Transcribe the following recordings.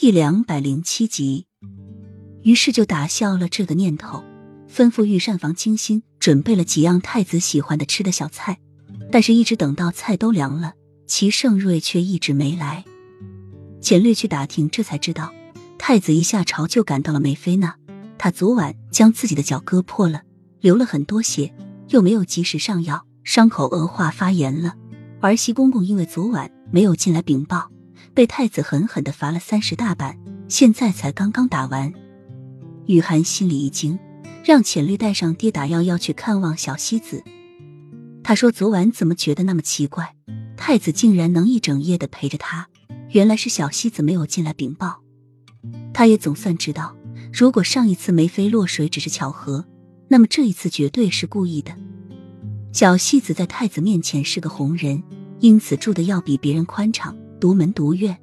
第两百零七集，于是就打消了这个念头，吩咐御膳房精心准备了几样太子喜欢的吃的小菜。但是，一直等到菜都凉了，齐盛瑞却一直没来。简略去打听，这才知道，太子一下朝就赶到了梅妃那。他昨晚将自己的脚割破了，流了很多血，又没有及时上药，伤口恶化发炎了。儿媳公公因为昨晚没有进来禀报，被太子狠狠的罚了三十大板，现在才刚刚打完。雨涵心里一惊，让浅绿带上跌打药要去看望小西子。他说昨晚怎么觉得那么奇怪，太子竟然能一整夜的陪着他。原来是小西子没有进来禀报，他也总算知道，如果上一次梅妃落水只是巧合，那么这一次绝对是故意的。小西子在太子面前是个红人，因此住的要比别人宽敞，独门独院。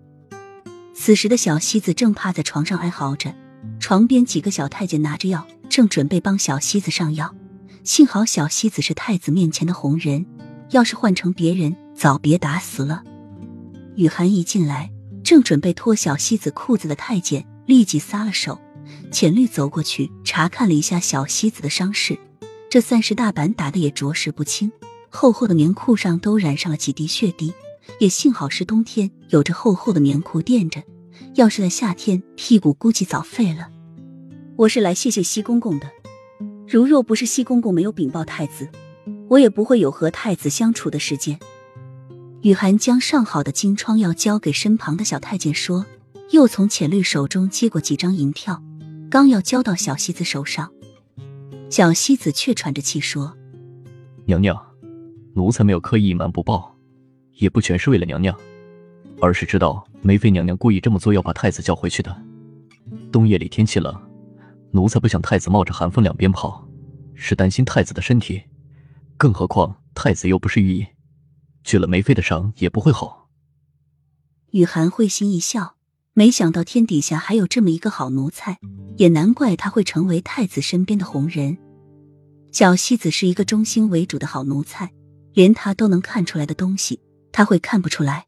此时的小西子正趴在床上哀嚎着，床边几个小太监拿着药，正准备帮小西子上药。幸好小西子是太子面前的红人，要是换成别人，早别打死了。雨涵一进来，正准备脱小西子裤子的太监立即撒了手。浅绿走过去查看了一下小西子的伤势，这三十大板打的也着实不轻，厚厚的棉裤上都染上了几滴血滴。也幸好是冬天，有着厚厚的棉裤垫着，要是在夏天，屁股估计早废了。我是来谢谢西公公的，如若不是西公公没有禀报太子，我也不会有和太子相处的时间。雨涵将上好的金疮药交给身旁的小太监，说：“又从浅绿手中接过几张银票，刚要交到小西子手上，小西子却喘着气说：‘娘娘，奴才没有刻意隐瞒不报，也不全是为了娘娘，而是知道梅妃娘娘故意这么做，要把太子叫回去的。冬夜里天气冷，奴才不想太子冒着寒风两边跑，是担心太子的身体，更何况太子又不是御医。’”去了梅妃的伤也不会好。雨涵会心一笑，没想到天底下还有这么一个好奴才，也难怪他会成为太子身边的红人。小西子是一个忠心为主的好奴才，连他都能看出来的东西，他会看不出来。